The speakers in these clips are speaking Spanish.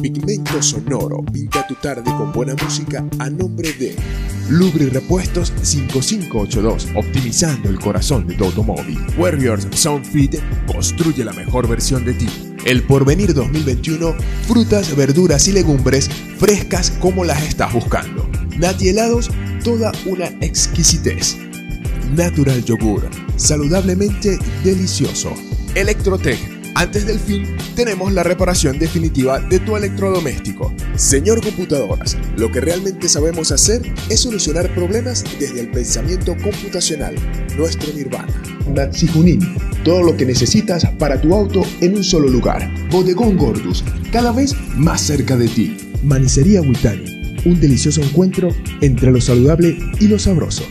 Pigmento Sonoro pinta tu tarde con buena música a nombre de Lubri Repuestos 5582, optimizando el corazón de tu automóvil. Warriors Soundfit construye la mejor versión de ti. El Porvenir 2021, frutas, verduras y legumbres frescas como las estás buscando. Nati helados, toda una exquisitez. Natural Yogur, saludablemente delicioso. Electrotech antes del fin, tenemos la reparación definitiva de tu electrodoméstico. Señor Computadoras, lo que realmente sabemos hacer es solucionar problemas desde el pensamiento computacional, nuestro nirvana. Natsi Junin, todo lo que necesitas para tu auto en un solo lugar. Bodegón Gordus, cada vez más cerca de ti. Manicería Witani, un delicioso encuentro entre lo saludable y lo sabroso.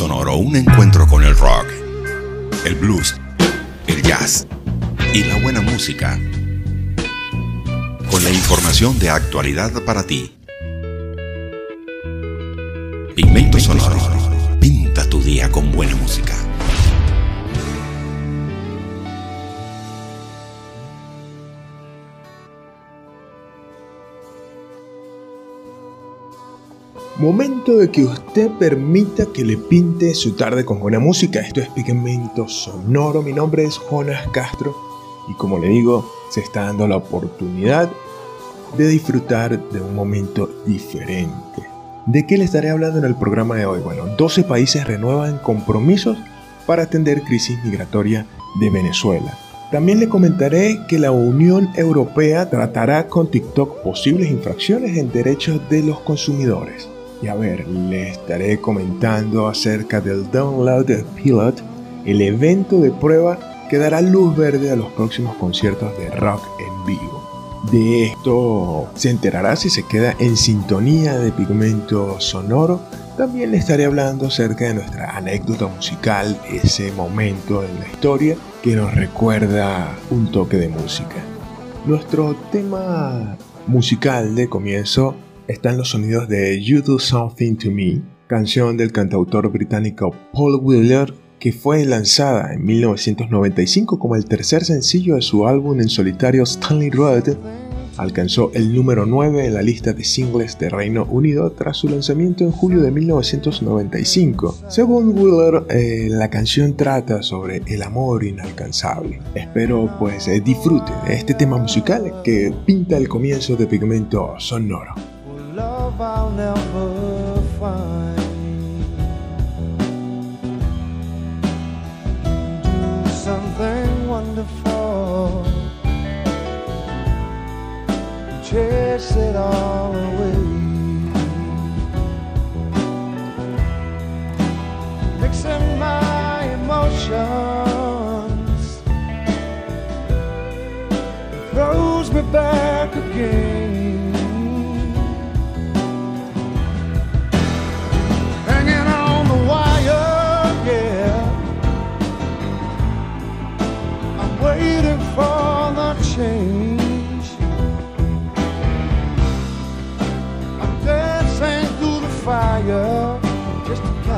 Sonoro, un encuentro con el rock, el blues, el jazz y la buena música. Con la información de actualidad para ti. Pigmento Sonoro, Momento de que usted permita que le pinte su tarde con buena música. Esto es Pigmento Sonoro. Mi nombre es Jonas Castro y como le digo, se está dando la oportunidad de disfrutar de un momento diferente. ¿De qué le estaré hablando en el programa de hoy? Bueno, 12 países renuevan compromisos para atender crisis migratoria de Venezuela. También le comentaré que la Unión Europea tratará con TikTok posibles infracciones en derechos de los consumidores. Y a ver, le estaré comentando acerca del Download Pilot, el evento de prueba que dará luz verde a los próximos conciertos de rock en vivo. De esto se enterará si se queda en sintonía de pigmento sonoro. También le estaré hablando acerca de nuestra anécdota musical, ese momento en la historia que nos recuerda un toque de música. Nuestro tema musical de comienzo están los sonidos de You Do Something to Me, canción del cantautor británico Paul Wheeler, que fue lanzada en 1995 como el tercer sencillo de su álbum en solitario Stanley Road. Alcanzó el número 9 en la lista de singles de Reino Unido tras su lanzamiento en julio de 1995. Según Wheeler, eh, la canción trata sobre el amor inalcanzable. Espero pues disfrute de este tema musical que pinta el comienzo de Pigmento Sonoro. Love I'll never find. Do something wonderful, chase it all away. Mixing my emotions throws me back again.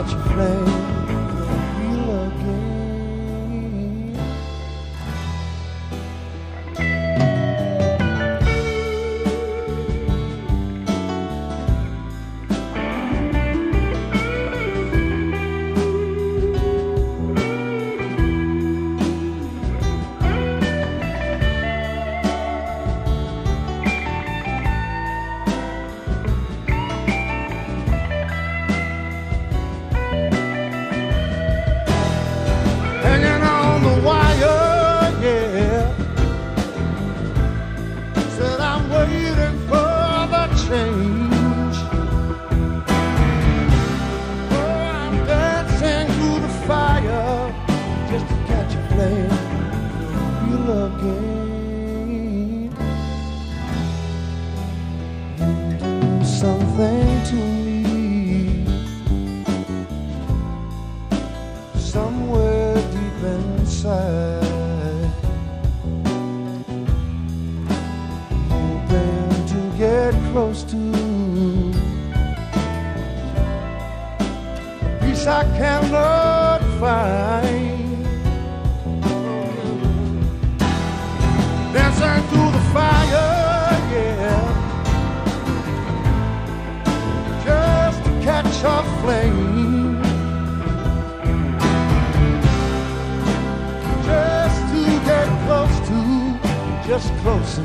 such a place.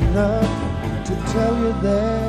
Enough to tell you that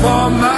for my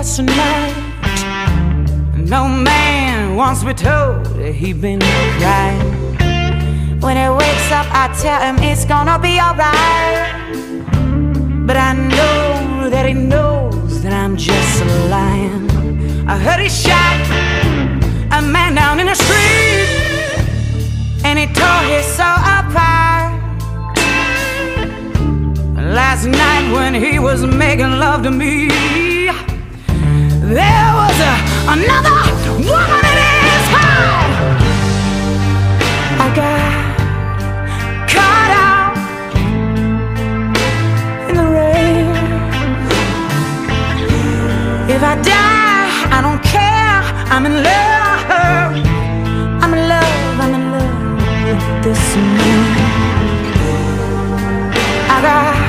us tonight. No man wants me told that he been crying. When he wakes up, I tell him it's gonna be alright. But I know that he knows that I'm just a lion. I heard he shot a man down in the street, and he tore his soul apart. Last night when he was making love to me. There was a, another woman in his heart. I got caught out in the rain. If I die, I don't care. I'm in love. I'm in love. I'm in love with this man. I got.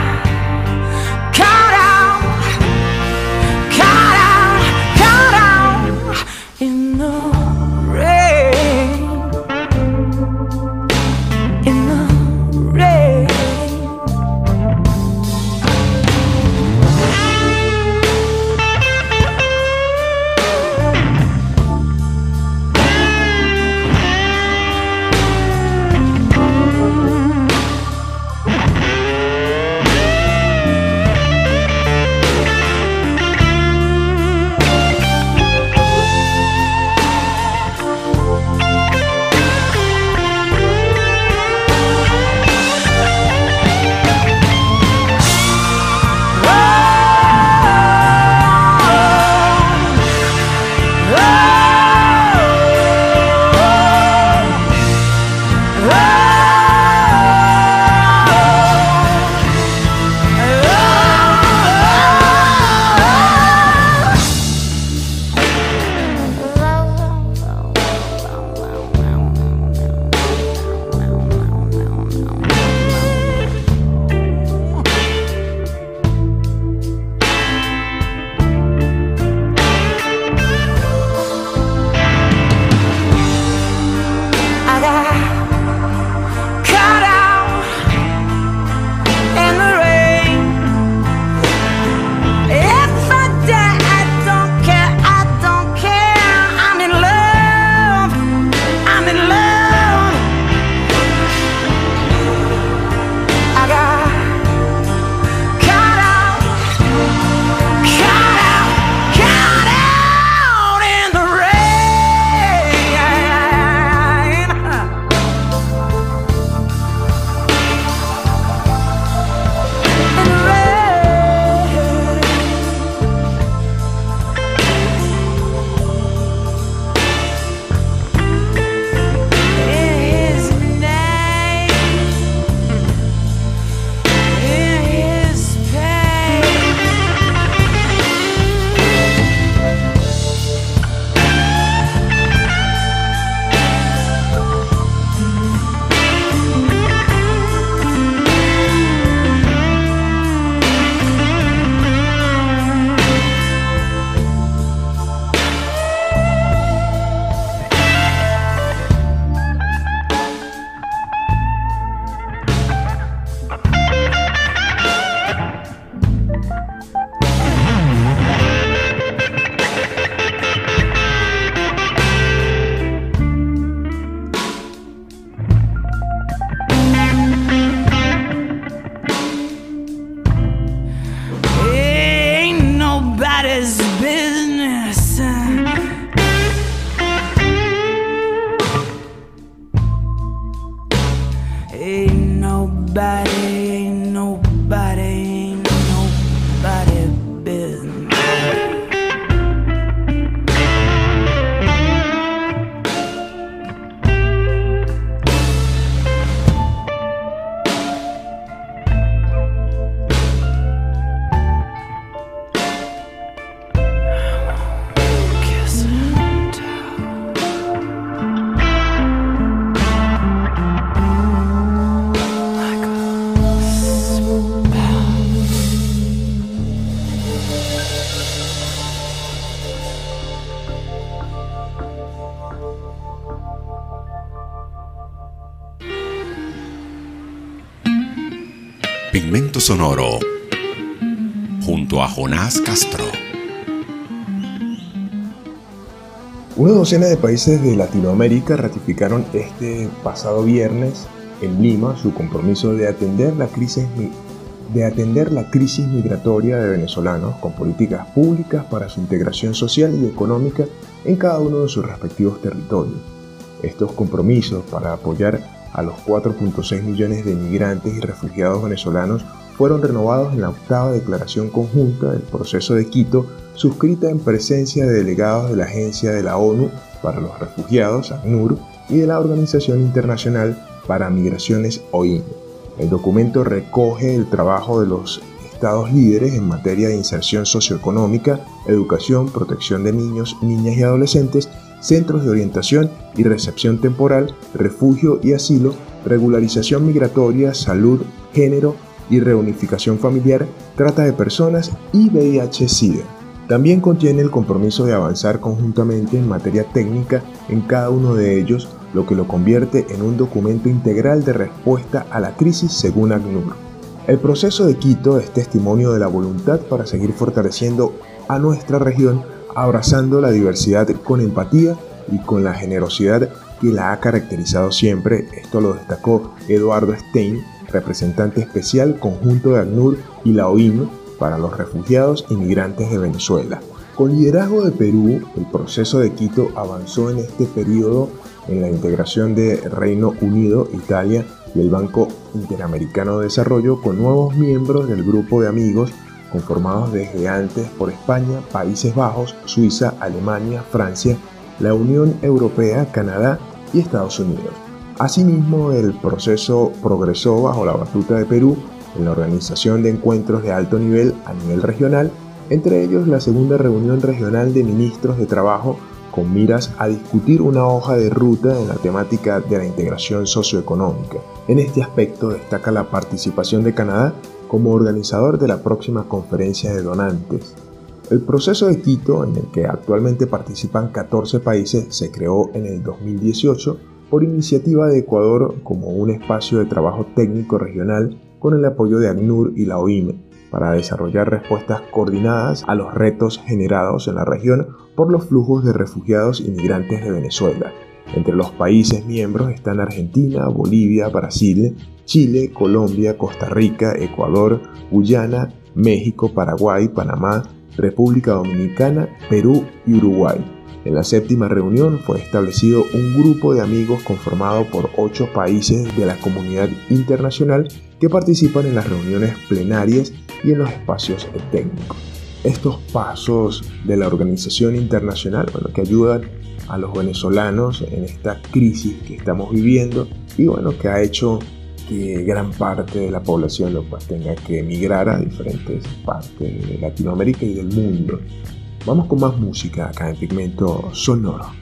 Sonoro junto a Jonás Castro. Una docena de países de Latinoamérica ratificaron este pasado viernes en Lima su compromiso de atender la crisis, de atender la crisis migratoria de venezolanos con políticas públicas para su integración social y económica en cada uno de sus respectivos territorios. Estos compromisos para apoyar a los 4.6 millones de migrantes y refugiados venezolanos fueron renovados en la octava declaración conjunta del proceso de Quito, suscrita en presencia de delegados de la Agencia de la ONU para los Refugiados, ACNUR, y de la Organización Internacional para Migraciones, OIM. El documento recoge el trabajo de los estados líderes en materia de inserción socioeconómica, educación, protección de niños, niñas y adolescentes, centros de orientación y recepción temporal, refugio y asilo, regularización migratoria, salud, género y reunificación familiar, trata de personas y VIH-Sida. También contiene el compromiso de avanzar conjuntamente en materia técnica en cada uno de ellos, lo que lo convierte en un documento integral de respuesta a la crisis según ACNUR. El proceso de Quito es testimonio de la voluntad para seguir fortaleciendo a nuestra región, abrazando la diversidad con empatía y con la generosidad que la ha caracterizado siempre. Esto lo destacó Eduardo Stein, representante especial conjunto de ACNUR y la OIM para los refugiados y migrantes de Venezuela. Con liderazgo de Perú, el proceso de Quito avanzó en este periodo en la integración de Reino Unido, Italia y el Banco Interamericano de Desarrollo con nuevos miembros del grupo de amigos conformados desde antes por España, Países Bajos, Suiza, Alemania, Francia, la Unión Europea, Canadá y Estados Unidos. Asimismo, el proceso progresó bajo la batuta de Perú en la organización de encuentros de alto nivel a nivel regional, entre ellos la segunda reunión regional de ministros de trabajo con miras a discutir una hoja de ruta en la temática de la integración socioeconómica. En este aspecto destaca la participación de Canadá como organizador de la próxima conferencia de donantes. El proceso de Quito, en el que actualmente participan 14 países, se creó en el 2018 por iniciativa de Ecuador como un espacio de trabajo técnico regional con el apoyo de ACNUR y la OIM para desarrollar respuestas coordinadas a los retos generados en la región por los flujos de refugiados y migrantes de Venezuela. Entre los países miembros están Argentina, Bolivia, Brasil, Chile, Colombia, Costa Rica, Ecuador, Guyana, México, Paraguay, Panamá, República Dominicana, Perú y Uruguay. En la séptima reunión fue establecido un grupo de amigos conformado por ocho países de la comunidad internacional que participan en las reuniones plenarias y en los espacios técnicos. Estos pasos de la organización internacional bueno, que ayudan a los venezolanos en esta crisis que estamos viviendo y bueno, que ha hecho que gran parte de la población pues, tenga que emigrar a diferentes partes de Latinoamérica y del mundo. Vamos con más música acá en Pigmento Sonoro.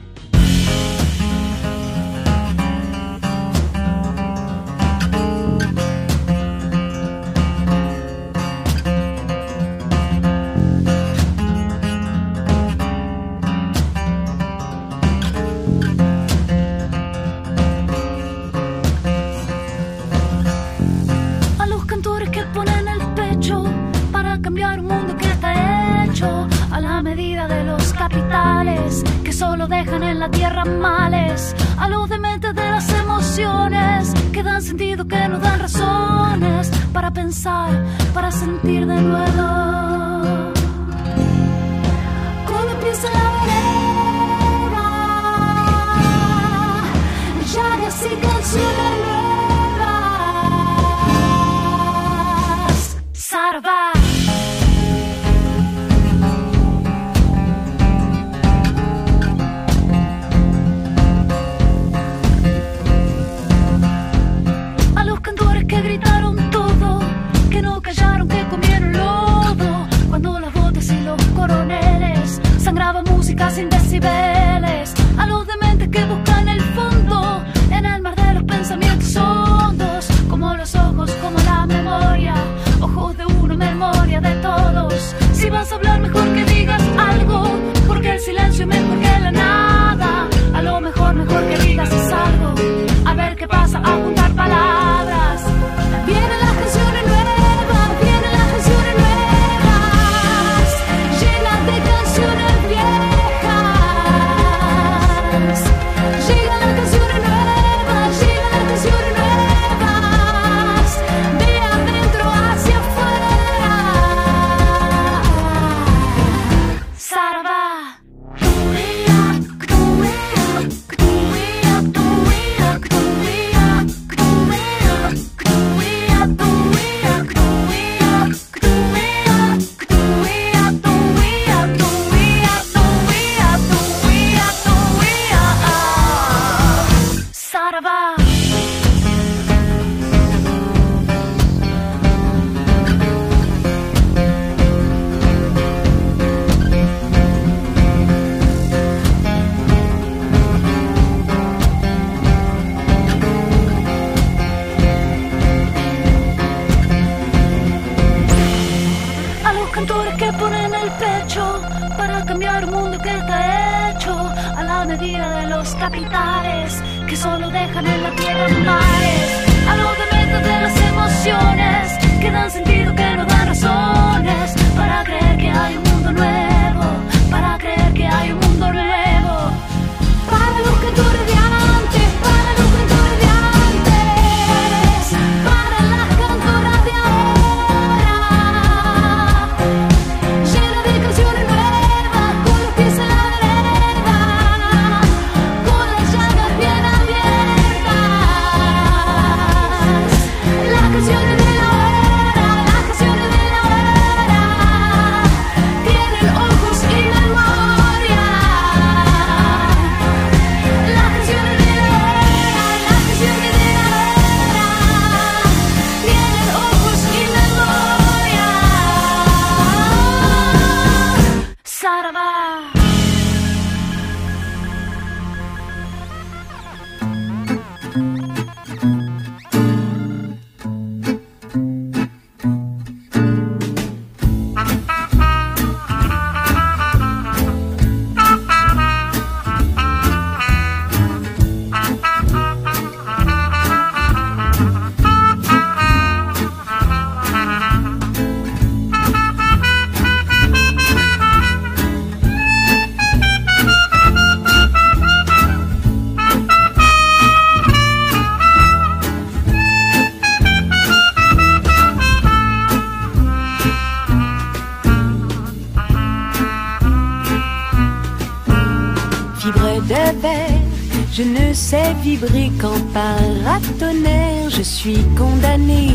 Je ne sais vibrer qu'en paratonnerre. Je suis condamné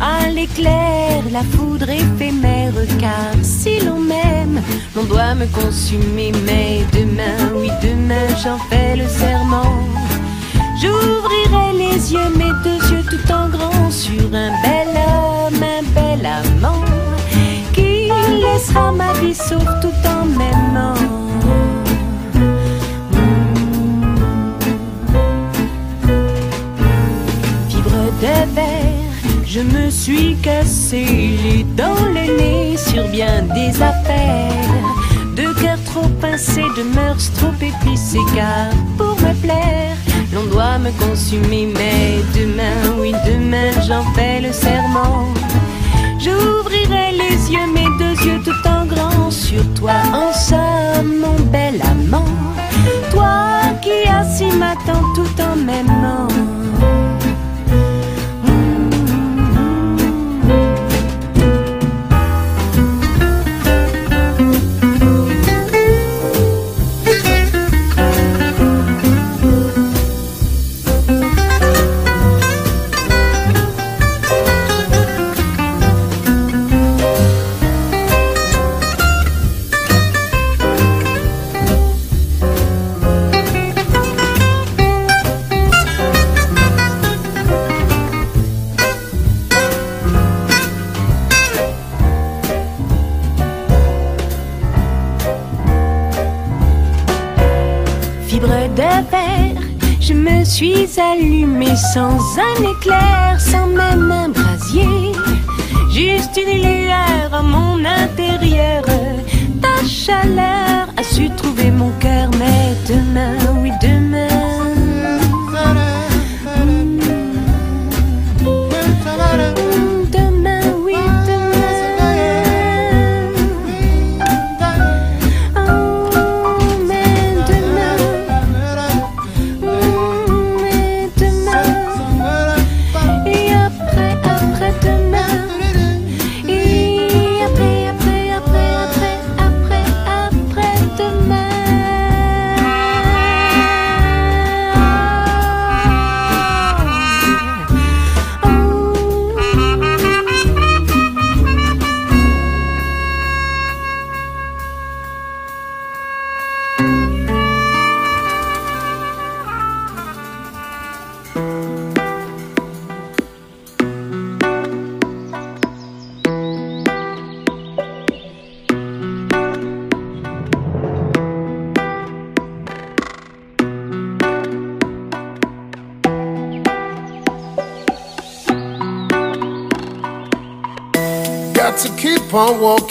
à l'éclair, la foudre éphémère. Car si l'on m'aime, l'on doit me consumer. Mais demain, oui, demain, j'en fais le serment. J'ouvrirai les yeux, mes deux yeux tout en grand, sur un bel homme, un bel amant, qui laissera ma vie sauf tout en m'aimant. Je me suis cassé les dents, le nez sur bien des affaires. De cœur trop pincé, de mœurs trop épicées, car pour me plaire, l'on doit me consumer. Mais demain, oui, demain, j'en fais le serment. J'ouvrirai les yeux, mes deux yeux tout en grand sur toi. En somme, mon bel amant, toi qui assis m'attends tout en m'aimant. Allumée sans un éclair, sans même un brasier. Juste une lueur à mon intérieur. Ta chaleur a su trouver mon cœur, mais demain. wọ́n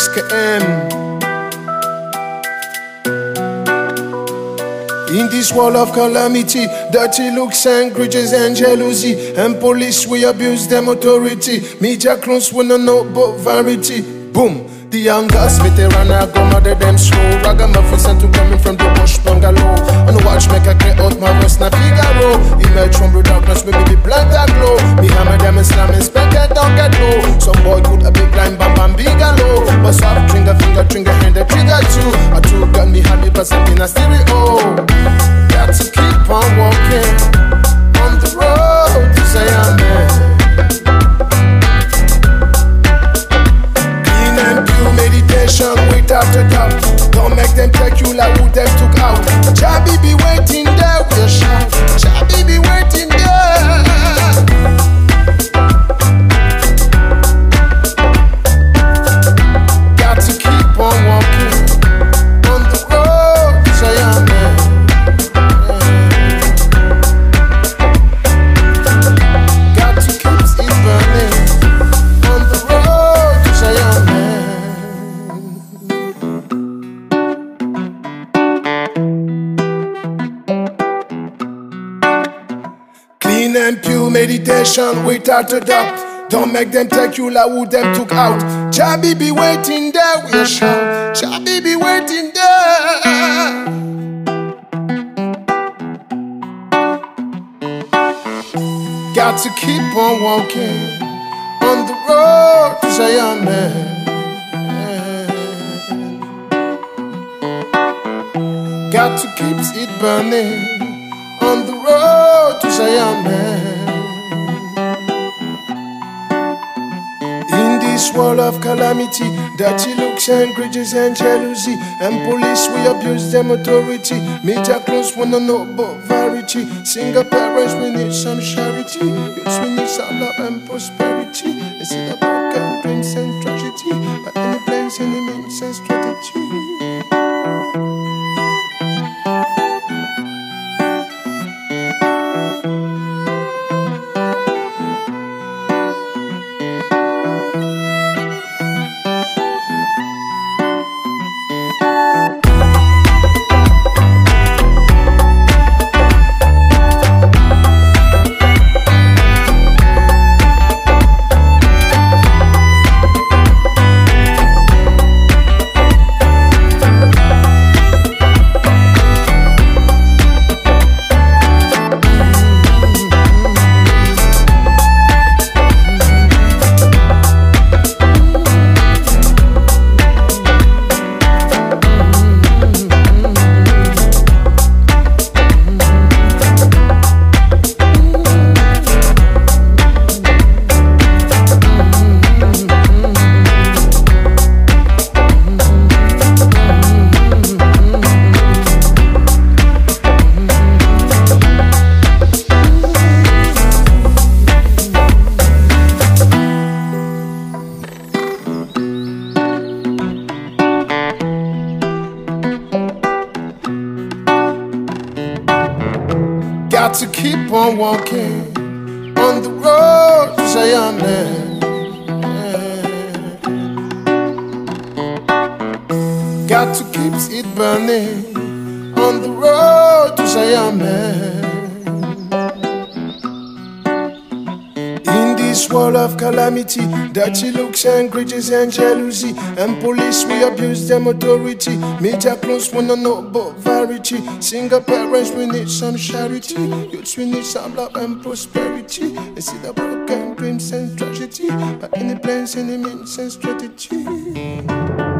XKM. In this world of calamity, dirty looks and grudges and jealousy, and police we abuse them authority. Media clones wanna know about variety. Boom. The young girls with the runner go mother them slow. Ragamuffins and to coming from the bush bungalow. On the watch make I get out my voice na Figaro. Emerge from the darkness with me the blind that glow. Me hammer them and slam and spec that don't get low Some boy put a big line bam bam bigalow. But soft trigger finger trigger hand the trigger too. I two got me happy but something a stereo. Got to keep on walking On the road to Zion man meditation without a doubt. Don't make them take you like who them took out. Chabi be waiting there a shout. Chabi be waiting there. Pure meditation without a doubt. Don't make them take you like who them took out. Chabi be waiting there, we shout. Chabi be waiting there. Got to keep on walking on the road to Zion, man. Got to keep it burning on the road to Zion, man. This world of calamity, dirty looks and grudges and jealousy, and police we abuse them authority. Media close wanna know about variety. Single parents we need some charity. Yes, we need some love and prosperity. See the broken dreams and tragedy, but any plans, any Walking. one. Calamity. Dirty looks and grudges and jealousy. And police, we abuse them authority. Media close wanna know about variety. Single parents, we need some charity. Youths, we need some love and prosperity. They see the broken dreams and tragedy. But any plans, any means and strategy.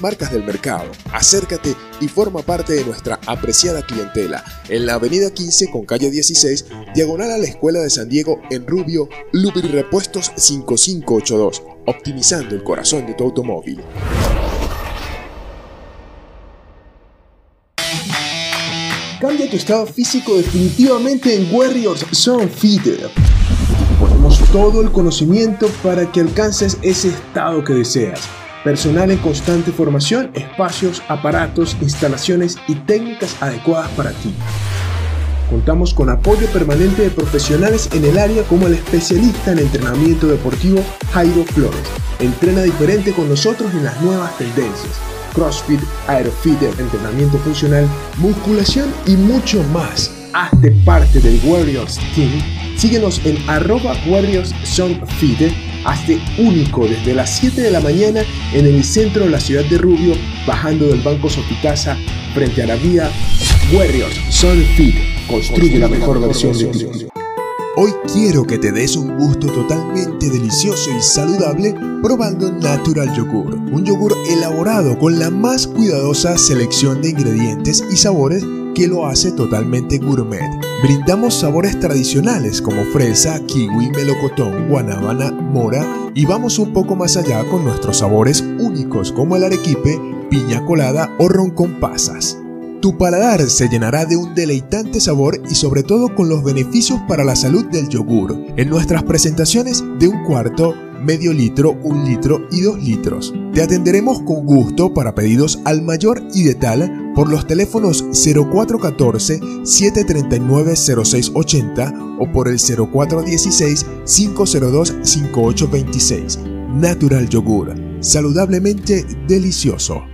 marcas del mercado. Acércate y forma parte de nuestra apreciada clientela en la avenida 15 con calle 16, diagonal a la Escuela de San Diego en Rubio, Lubrirepuestos 5582, optimizando el corazón de tu automóvil. Cambia tu estado físico definitivamente en Warriors Zone Feeder. Ponemos todo el conocimiento para que alcances ese estado que deseas. Personal en constante formación, espacios, aparatos, instalaciones y técnicas adecuadas para ti. Contamos con apoyo permanente de profesionales en el área como el especialista en entrenamiento deportivo Jairo Flores. Entrena diferente con nosotros en las nuevas tendencias. CrossFit, Aerofit, entrenamiento funcional, musculación y mucho más. Hazte parte del Warriors Team. Síguenos en arroba Warriors. Hazte único desde las 7 de la mañana en el centro de la ciudad de Rubio, bajando del Banco Sopicasa frente a la vía Warriors Zone Fit. Construye la mejor versión de ti. Hoy quiero que te des un gusto totalmente delicioso y saludable probando Natural Yogur, un yogur elaborado con la más cuidadosa selección de ingredientes y sabores que lo hace totalmente gourmet. Brindamos sabores tradicionales como fresa, kiwi, melocotón, guanábana, mora y vamos un poco más allá con nuestros sabores únicos como el arequipe, piña colada o ron con pasas. Tu paladar se llenará de un deleitante sabor y sobre todo con los beneficios para la salud del yogur en nuestras presentaciones de un cuarto, medio litro, un litro y dos litros. Te atenderemos con gusto para pedidos al mayor y de tal por los teléfonos 0414-739-0680 o por el 0416-502-5826. Natural Yogur, saludablemente delicioso.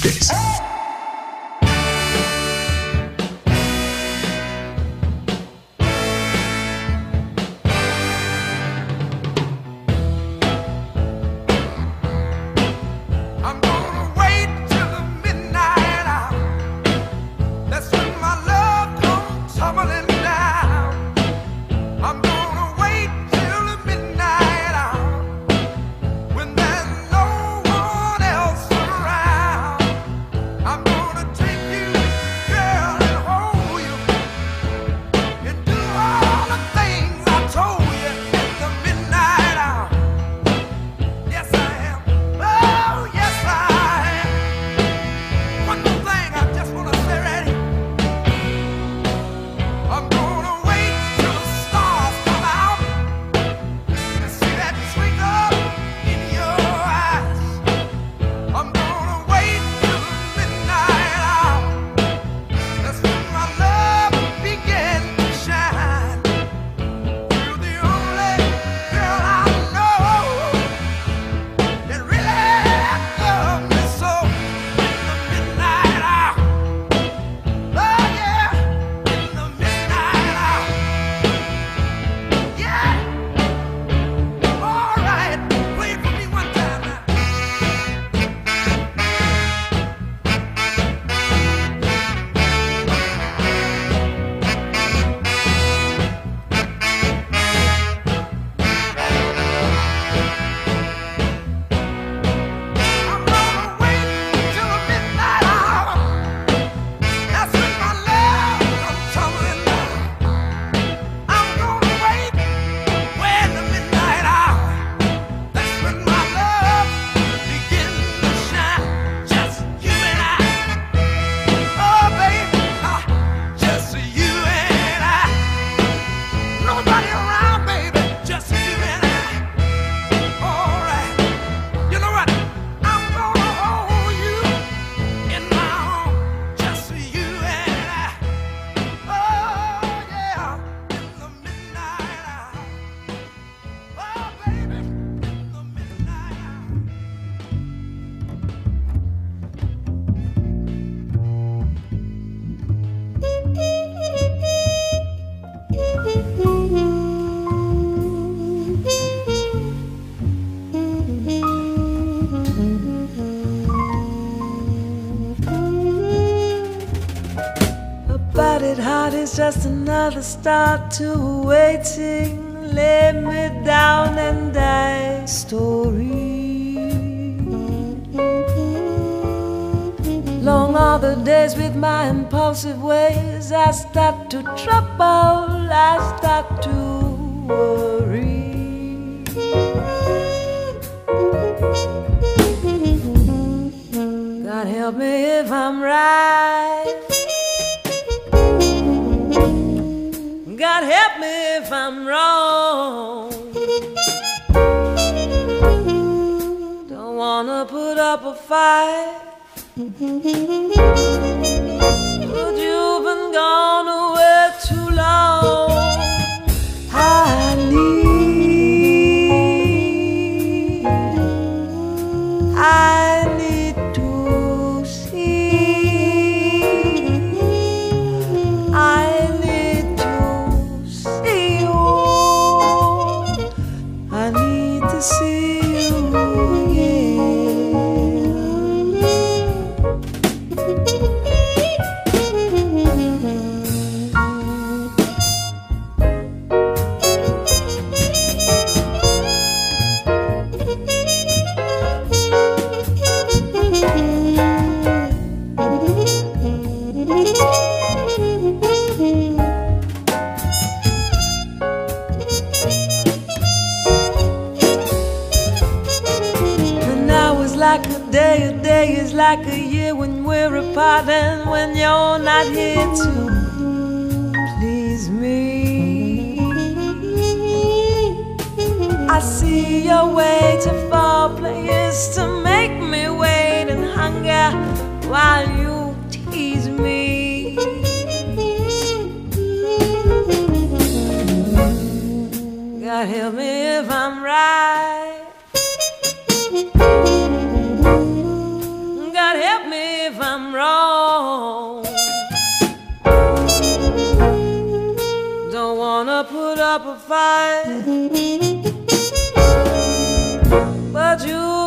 exquisitez. Is just another start to waiting. Lay me down and die story. Long are the days with my impulsive ways. I start to trouble, I start to worry. God help me if I'm right. Fight. see your way to fall players to make me wait and hunger while you tease me. God help me if I'm right. God help me if I'm wrong. Don't wanna put up a fight you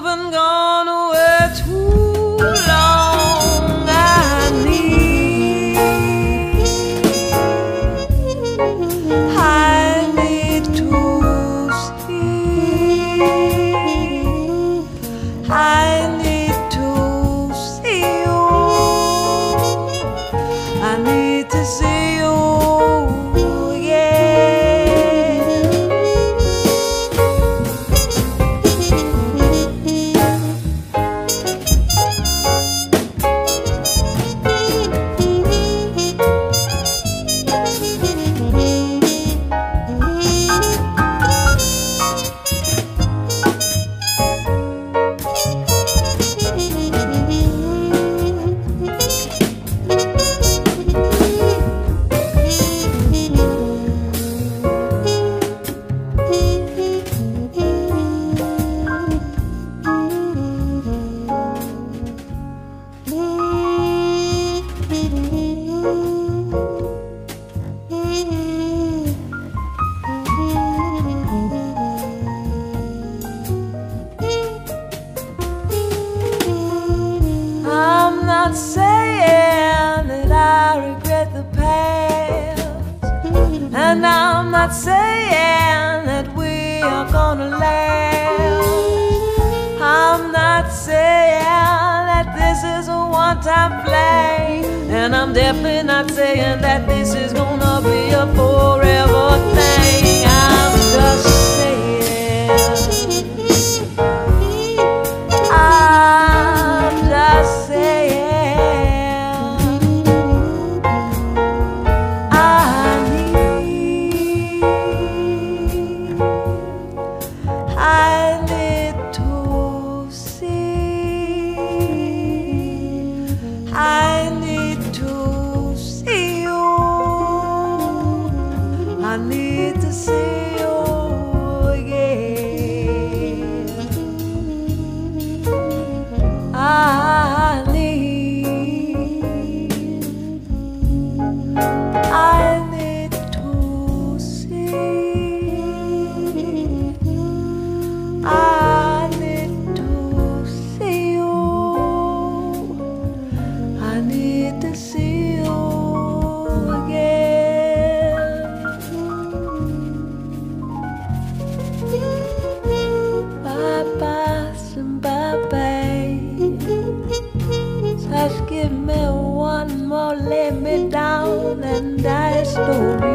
Just give me one more, lay me down and I stole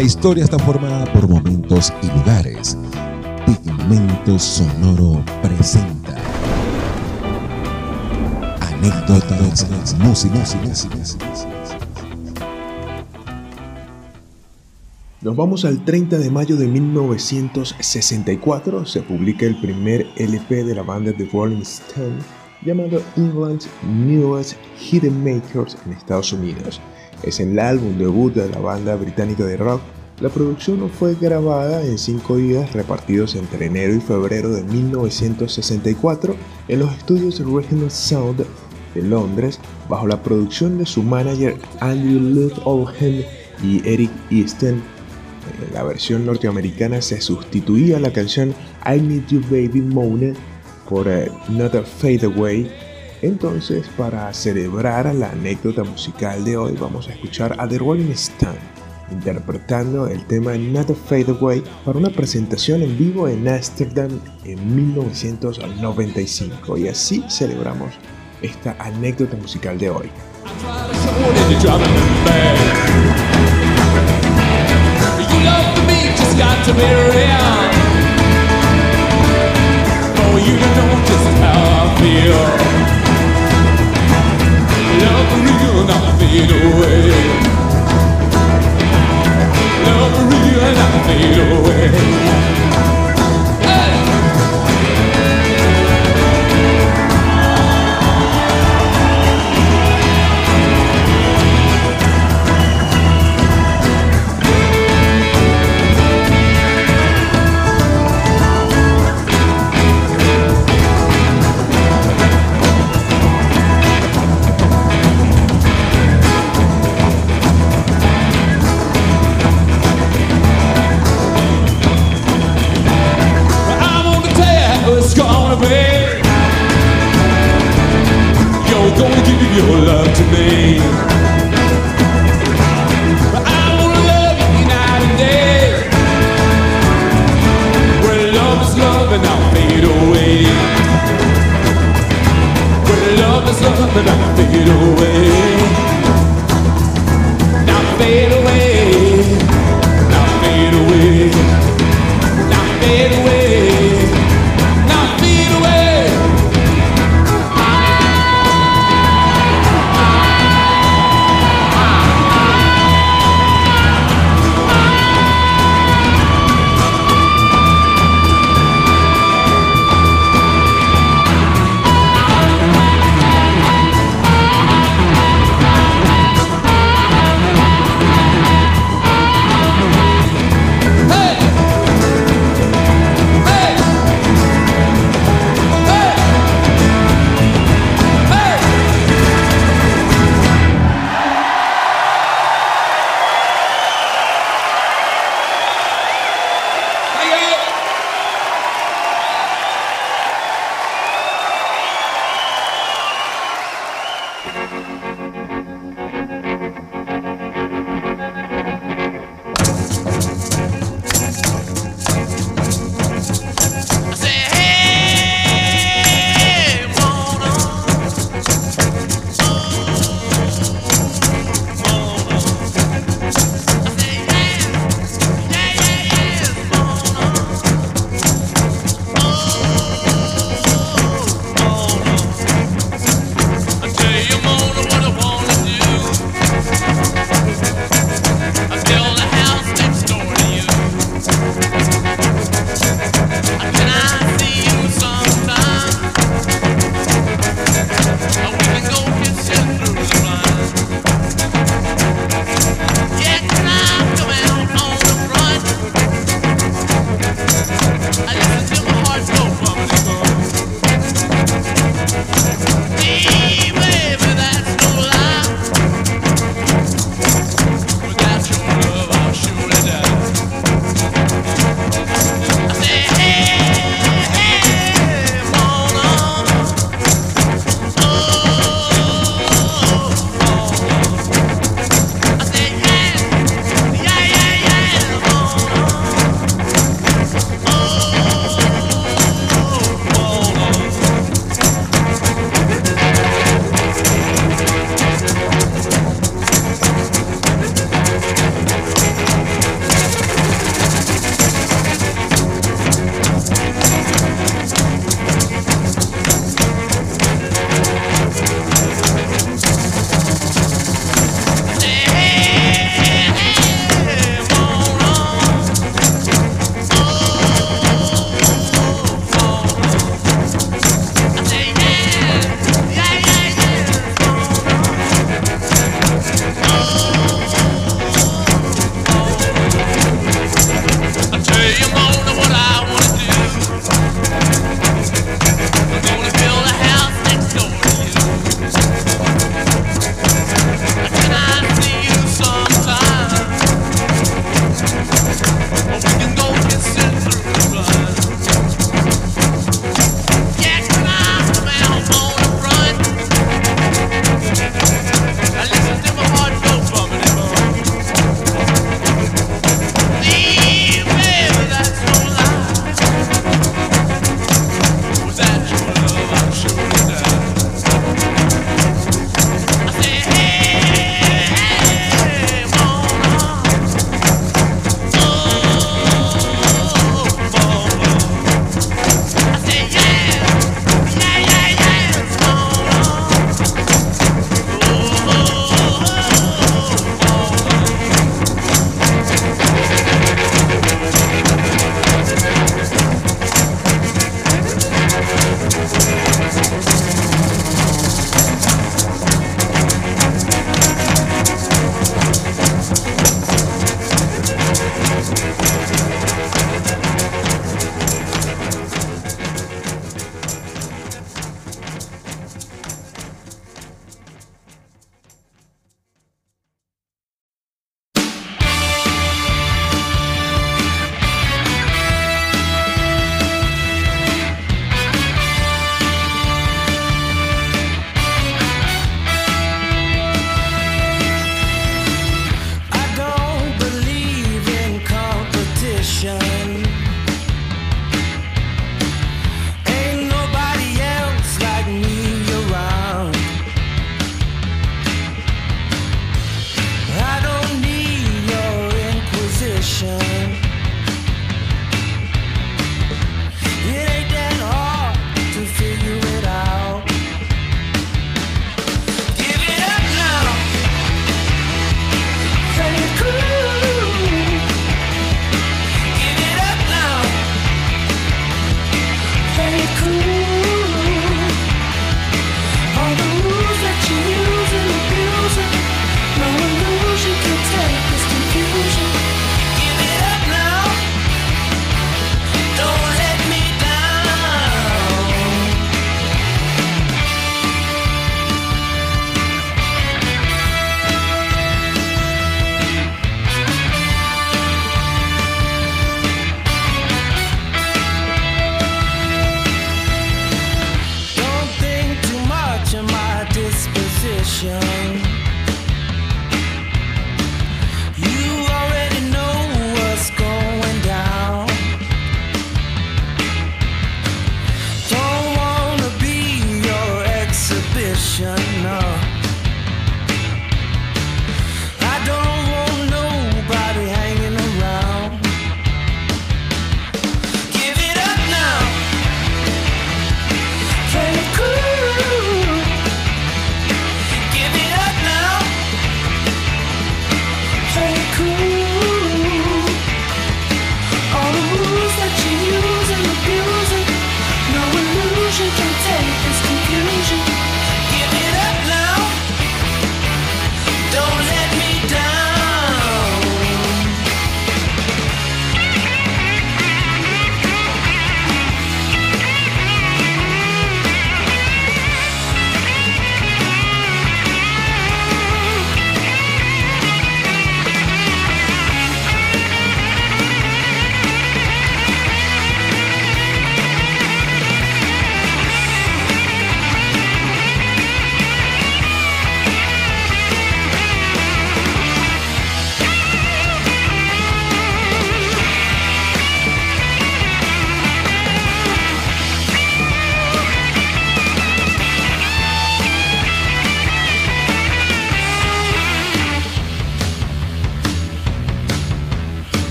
La historia está formada por momentos y lugares. Pigmento Sonoro presenta anécdotas. Nos vamos al 30 de mayo de 1964. Se publica el primer LP de la banda The Rolling Stones llamado England's Newest Hidden Makers en Estados Unidos. Es el álbum debut de la banda británica de rock. La producción fue grabada en cinco días repartidos entre enero y febrero de 1964 en los estudios Regional Sound de Londres bajo la producción de su manager Andrew Oldham y Eric Easton. En la versión norteamericana se sustituía la canción I Need You Baby Mona por eh, Not a Fade Away Entonces, para celebrar la anécdota musical de hoy, vamos a escuchar a The Rolling Stone interpretando el tema Not a Fade Away para una presentación en vivo en Amsterdam en 1995. Y así celebramos esta anécdota musical de hoy. Love real, not fade away. Love real, not fade away.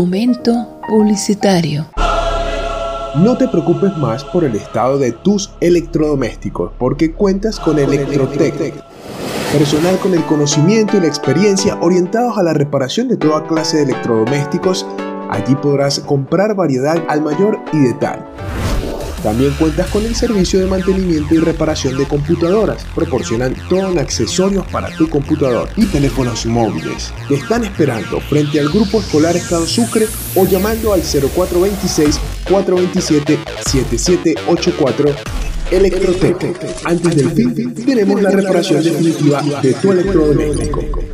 Momento publicitario. No te preocupes más por el estado de tus electrodomésticos, porque cuentas con Electrotec. Personal con el conocimiento y la experiencia orientados a la reparación de toda clase de electrodomésticos. Allí podrás comprar variedad al mayor y detalle. También cuentas con el servicio de mantenimiento y reparación de computadoras. Proporcionan todo en accesorios para tu computador y teléfonos móviles. Te están esperando frente al Grupo Escolar Estado Sucre o llamando al 0426-427-7784 Electrotec. Antes del fin, tenemos la reparación definitiva de tu electrodoméstico.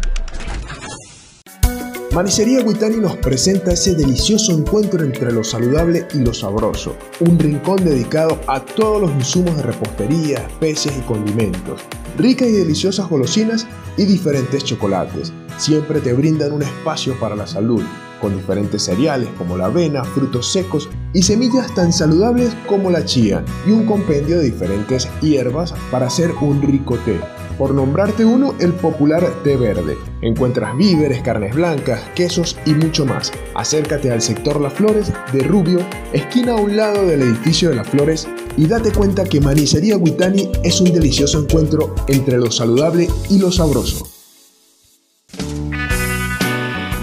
Manicería Guitani nos presenta ese delicioso encuentro entre lo saludable y lo sabroso, un rincón dedicado a todos los insumos de repostería, especias y condimentos, ricas y deliciosas golosinas y diferentes chocolates. Siempre te brindan un espacio para la salud, con diferentes cereales como la avena, frutos secos y semillas tan saludables como la chía, y un compendio de diferentes hierbas para hacer un rico té. Por nombrarte uno, el popular té verde. Encuentras víveres, carnes blancas, quesos y mucho más. Acércate al sector Las Flores de Rubio, esquina a un lado del edificio de Las Flores, y date cuenta que Manicería Guitani es un delicioso encuentro entre lo saludable y lo sabroso.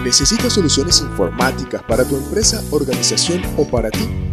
¿Necesitas soluciones informáticas para tu empresa, organización o para ti?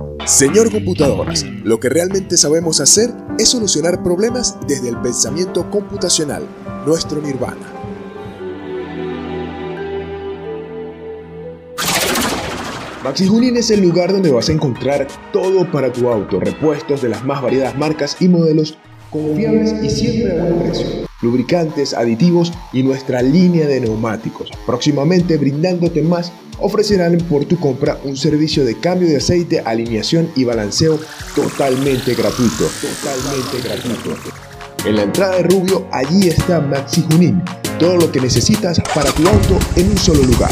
Señor Computadoras, lo que realmente sabemos hacer es solucionar problemas desde el pensamiento computacional, nuestro nirvana. Maxi Junín es el lugar donde vas a encontrar todo para tu auto, repuestos de las más variadas marcas y modelos confiables y siempre a buen precio. Lubricantes, aditivos y nuestra línea de neumáticos. Próximamente brindándote más, ofrecerán por tu compra un servicio de cambio de aceite, alineación y balanceo totalmente gratuito. Totalmente gratuito. En la entrada de Rubio, allí está Maxi Junín. Todo lo que necesitas para tu auto en un solo lugar.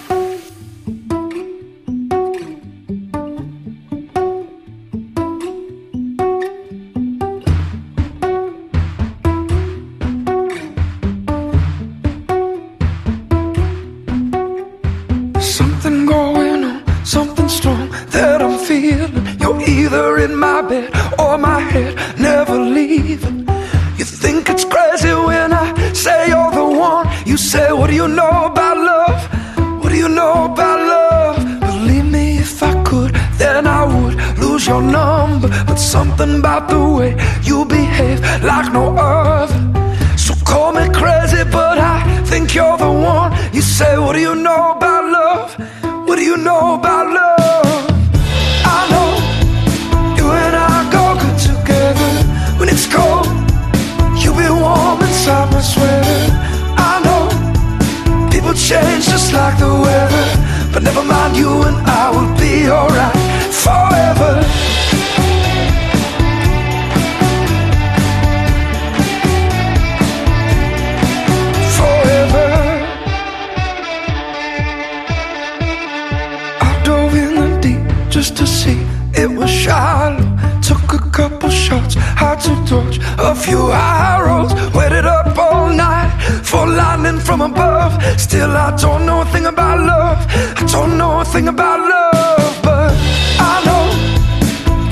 Few arrows. Waited up all night for lightning from above. Still, I don't know a thing about love. I don't know a thing about love, but I know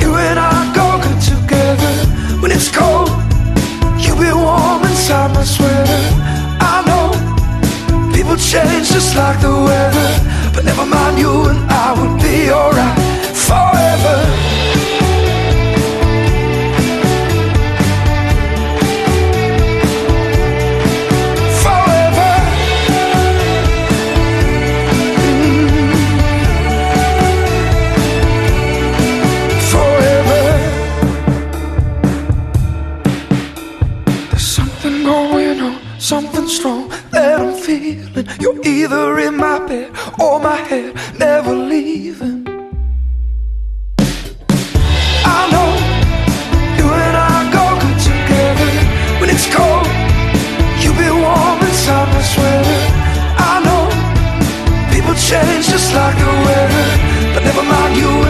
you and I go good together. When it's cold, you'll be warm inside my sweater. I know people change just like the weather, but never mind, you and I would be alright. Forever. Or my head, never leaving. I know you and I go good together. When it's cold, you be warm inside my sweater. I know people change just like the weather, but never mind, you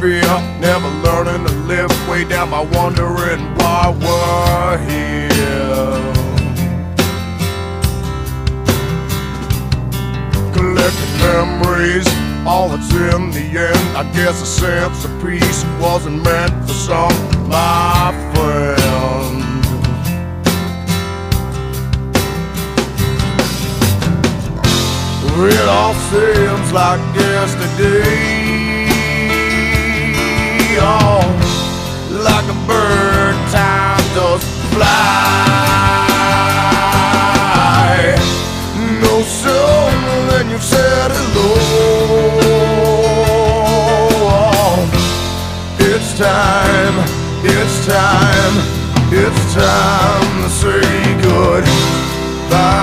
fear. Never learning to live way down by wondering why we're here. Collecting memories, all that's in the end. I guess a sense of peace wasn't meant for some, my friend. It all seems like yesterday. Oh, like a bird, time does fly. No sooner than you've said hello. It's time, it's time, it's time to say goodbye.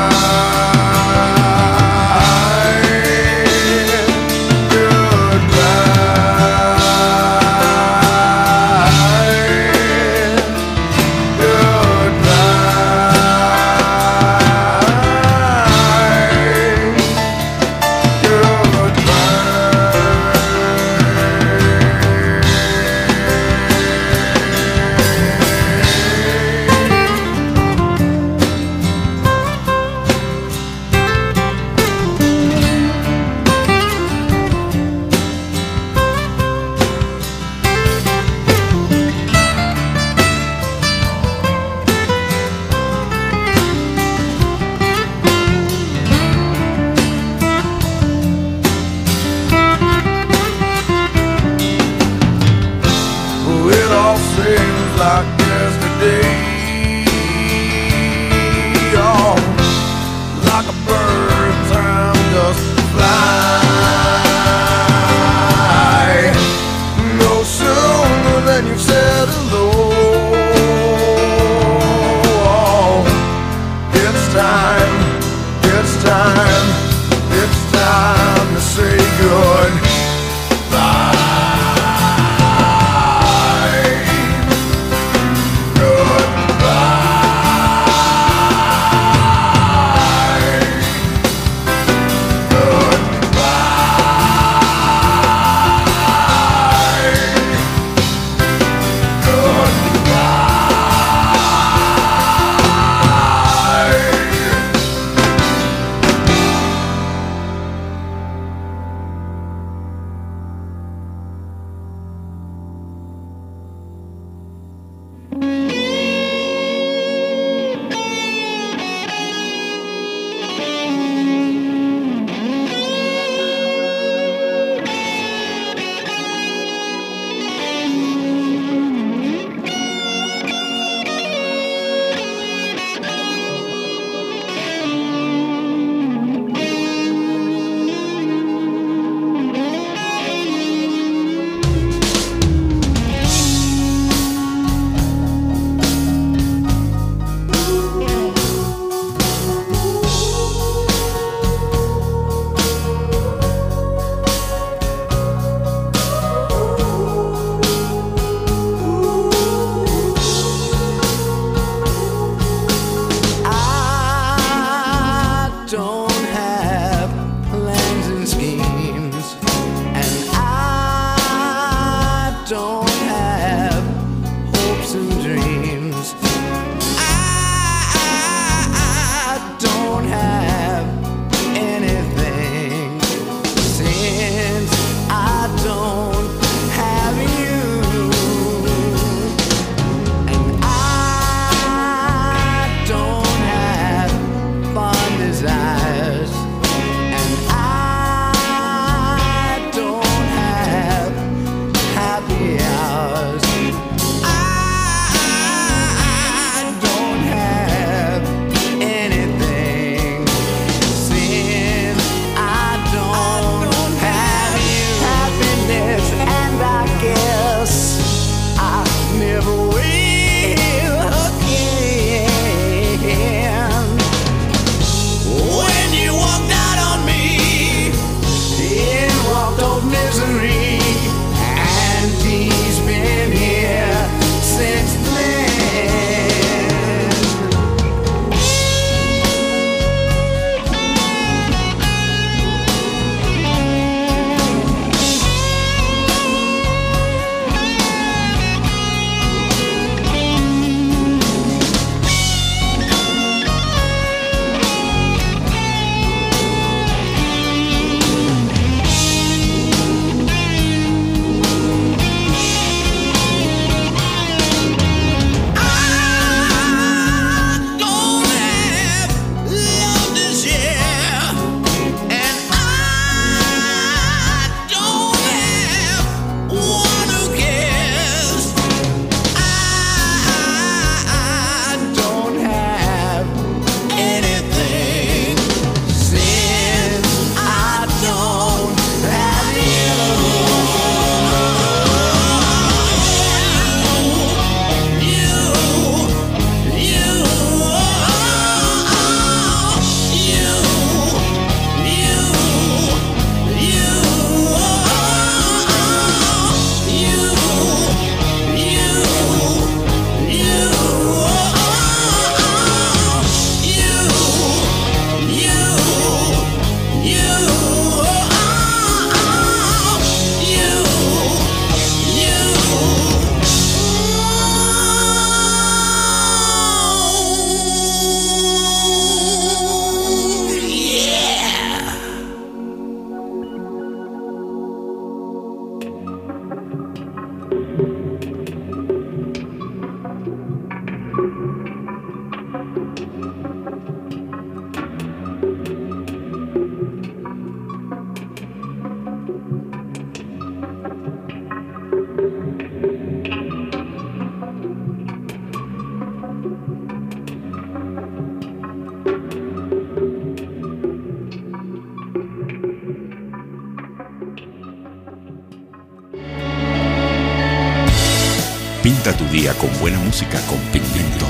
Tu día con buena música con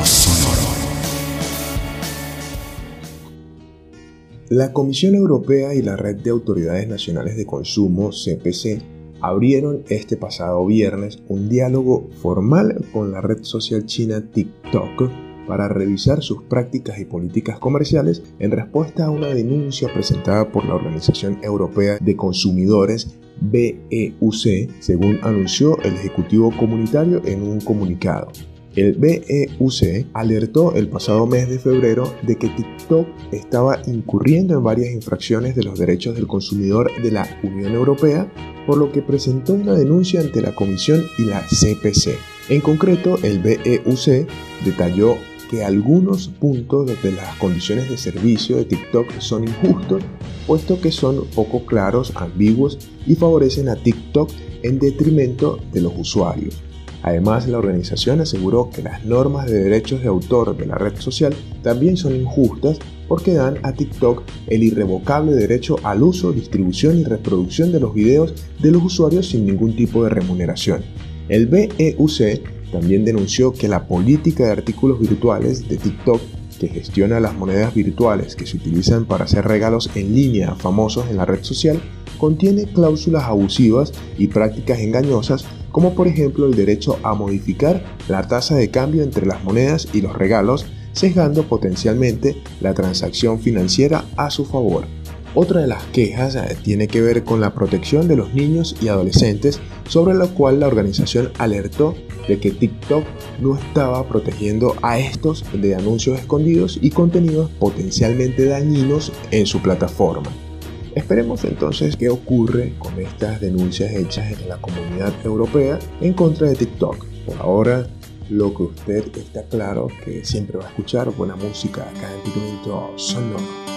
sonoro. La Comisión Europea y la Red de Autoridades Nacionales de Consumo, CPC, abrieron este pasado viernes un diálogo formal con la red social china TikTok para revisar sus prácticas y políticas comerciales en respuesta a una denuncia presentada por la Organización Europea de Consumidores BEUC, según anunció el Ejecutivo Comunitario en un comunicado. El BEUC alertó el pasado mes de febrero de que TikTok estaba incurriendo en varias infracciones de los derechos del consumidor de la Unión Europea, por lo que presentó una denuncia ante la Comisión y la CPC. En concreto, el BEUC detalló que algunos puntos de las condiciones de servicio de TikTok son injustos, puesto que son poco claros, ambiguos y favorecen a TikTok en detrimento de los usuarios. Además, la organización aseguró que las normas de derechos de autor de la red social también son injustas porque dan a TikTok el irrevocable derecho al uso, distribución y reproducción de los videos de los usuarios sin ningún tipo de remuneración. El BEUC también denunció que la política de artículos virtuales de TikTok que gestiona las monedas virtuales que se utilizan para hacer regalos en línea a famosos en la red social, contiene cláusulas abusivas y prácticas engañosas como por ejemplo el derecho a modificar la tasa de cambio entre las monedas y los regalos, sesgando potencialmente la transacción financiera a su favor. Otra de las quejas eh, tiene que ver con la protección de los niños y adolescentes, sobre lo cual la organización alertó de que TikTok no estaba protegiendo a estos de anuncios escondidos y contenidos potencialmente dañinos en su plataforma. Esperemos entonces qué ocurre con estas denuncias hechas en la comunidad europea en contra de TikTok. Por ahora, lo que usted está claro que siempre va a escuchar buena música acá en Pigmento Sonoro.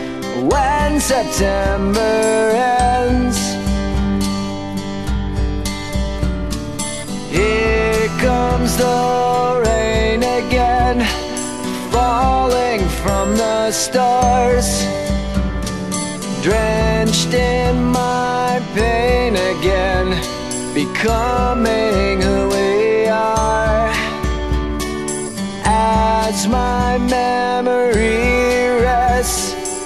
when September ends. Here comes the rain again falling from the stars Drenched in my pain again Becoming who we are As my memory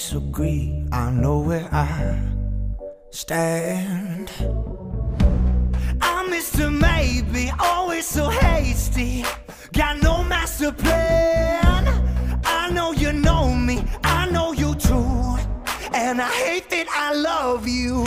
disagree. I know where I stand. I'm Mr. Maybe, always so hasty. Got no master plan. I know you know me, I know you too. And I hate that I love you.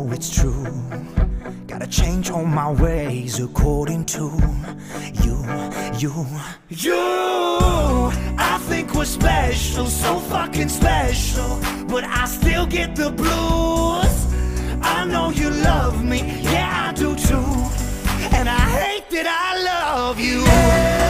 know it's true. Gotta change all my ways according to you, you, you. I think we're special, so fucking special. But I still get the blues. I know you love me, yeah, I do too. And I hate that I love you. Yeah.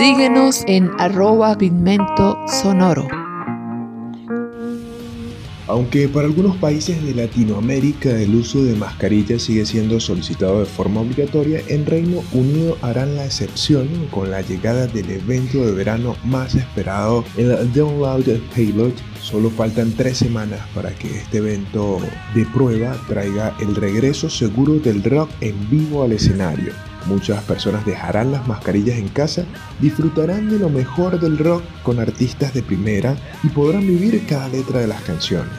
Síguenos en arroba pigmento sonoro. Aunque para algunos países de Latinoamérica el uso de mascarillas sigue siendo solicitado de forma obligatoria, en Reino Unido harán la excepción con la llegada del evento de verano más esperado, el Download Pilot. Solo faltan tres semanas para que este evento de prueba traiga el regreso seguro del rock en vivo al escenario. Muchas personas dejarán las mascarillas en casa, disfrutarán de lo mejor del rock con artistas de primera y podrán vivir cada letra de las canciones.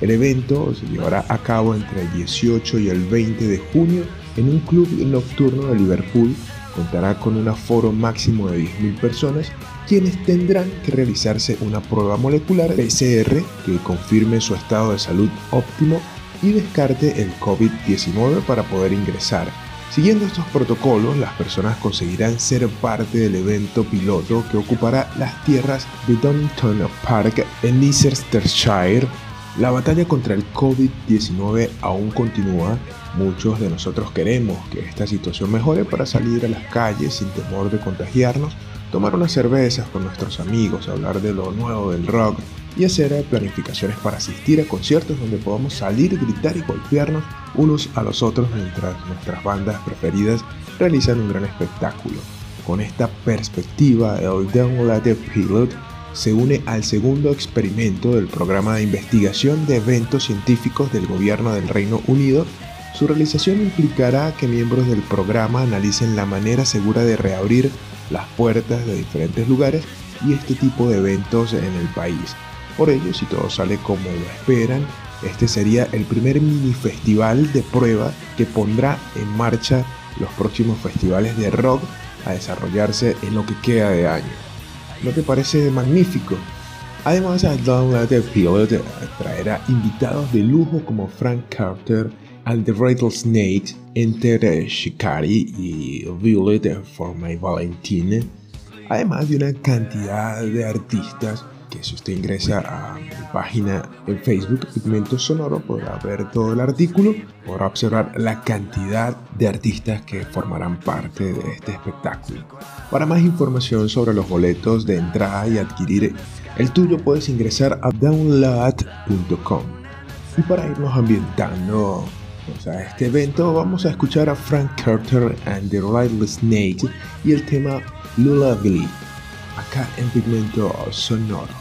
El evento se llevará a cabo entre el 18 y el 20 de junio en un club nocturno de Liverpool. Contará con un aforo máximo de 10.000 personas, quienes tendrán que realizarse una prueba molecular PCR que confirme su estado de salud óptimo y descarte el COVID-19 para poder ingresar. Siguiendo estos protocolos, las personas conseguirán ser parte del evento piloto que ocupará las tierras de Donington Park en Leicestershire. La batalla contra el COVID-19 aún continúa. Muchos de nosotros queremos que esta situación mejore para salir a las calles sin temor de contagiarnos, tomar unas cervezas con nuestros amigos, hablar de lo nuevo del rock y hacer planificaciones para asistir a conciertos donde podamos salir, gritar y golpearnos unos a los otros mientras nuestras bandas preferidas realizan un gran espectáculo. Con esta perspectiva, el Download Pilot se une al segundo experimento del programa de investigación de eventos científicos del gobierno del Reino Unido. Su realización implicará que miembros del programa analicen la manera segura de reabrir las puertas de diferentes lugares y este tipo de eventos en el país. Por ello, si todo sale como lo esperan, este sería el primer mini festival de prueba que pondrá en marcha los próximos festivales de rock a desarrollarse en lo que queda de año. ¿No te parece magnífico? Además, Download Pilot traerá invitados de lujo como Frank Carter, and the Rattlesnakes, Enter Shikari y Violet for My Valentine, además de una cantidad de artistas que si usted ingresa a mi página en Facebook, Pigmento Sonoro, podrá ver todo el artículo, podrá observar la cantidad de artistas que formarán parte de este espectáculo. Para más información sobre los boletos de entrada y adquirir el tuyo, puedes ingresar a download.com. Y para irnos ambientando a este evento, vamos a escuchar a Frank Carter and the Rattlesnake y el tema Lullaby acá en Pigmento Sonoro.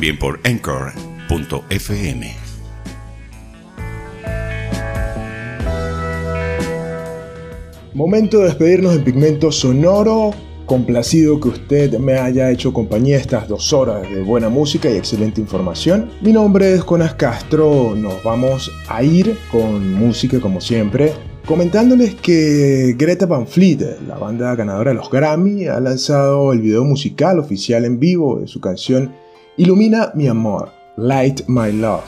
También por Anchor.fm. Momento de despedirnos de Pigmento Sonoro complacido que usted me haya hecho compañía estas dos horas de buena música y excelente información. Mi nombre es Jonas Castro, nos vamos a ir con música como siempre. Comentándoles que Greta Van Fleet, la banda ganadora de los Grammy, ha lanzado el video musical oficial en vivo de su canción Ilumina mi amor, Light My Love.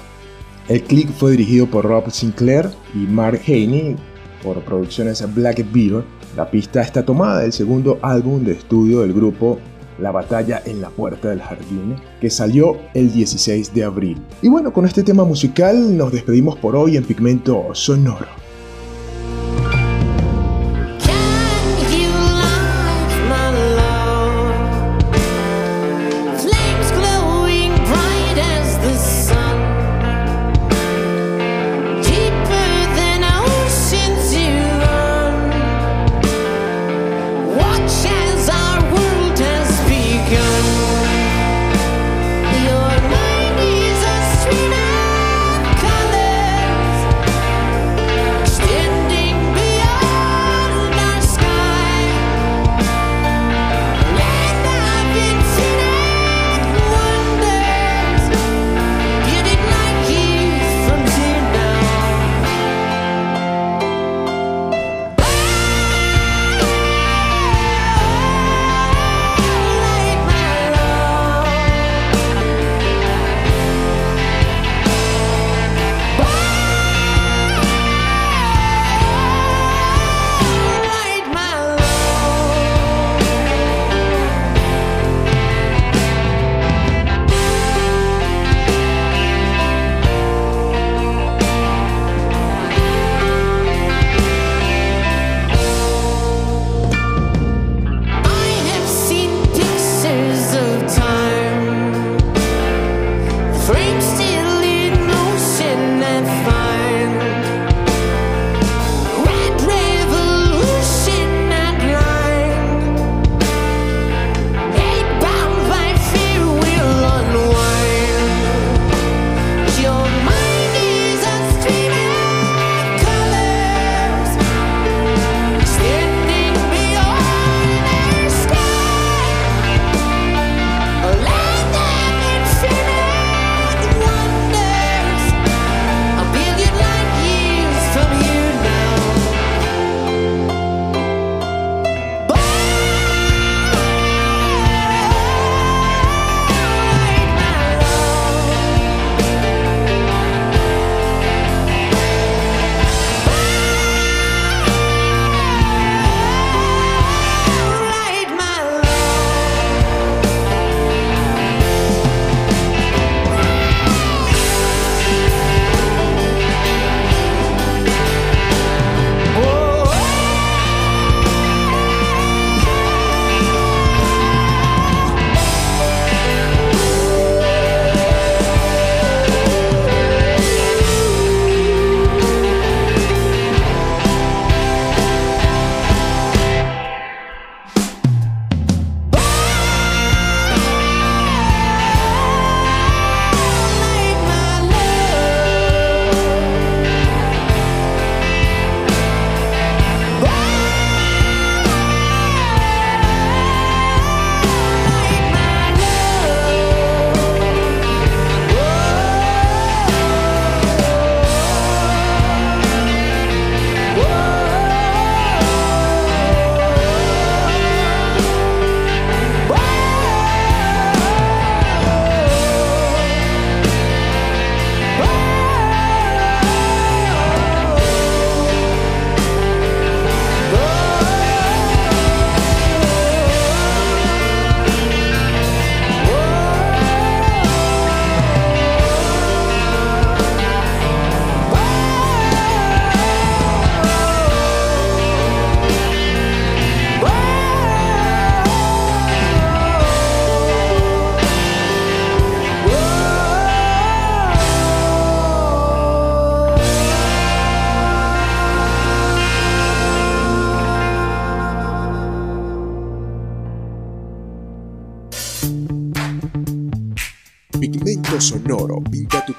El clip fue dirigido por Rob Sinclair y Mark Haney por producciones Black Beaver la pista está tomada del segundo álbum de estudio del grupo La batalla en la puerta del jardín, que salió el 16 de abril. Y bueno, con este tema musical nos despedimos por hoy en Pigmento Sonoro.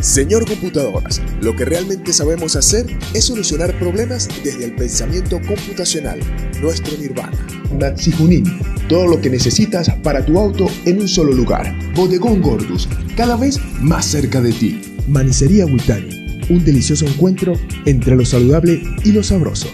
Señor Computadoras, lo que realmente sabemos hacer es solucionar problemas desde el pensamiento computacional, nuestro nirvana. Natsi Junín, todo lo que necesitas para tu auto en un solo lugar. Bodegón Gordus, cada vez más cerca de ti. Manicería Witani, un delicioso encuentro entre lo saludable y lo sabroso.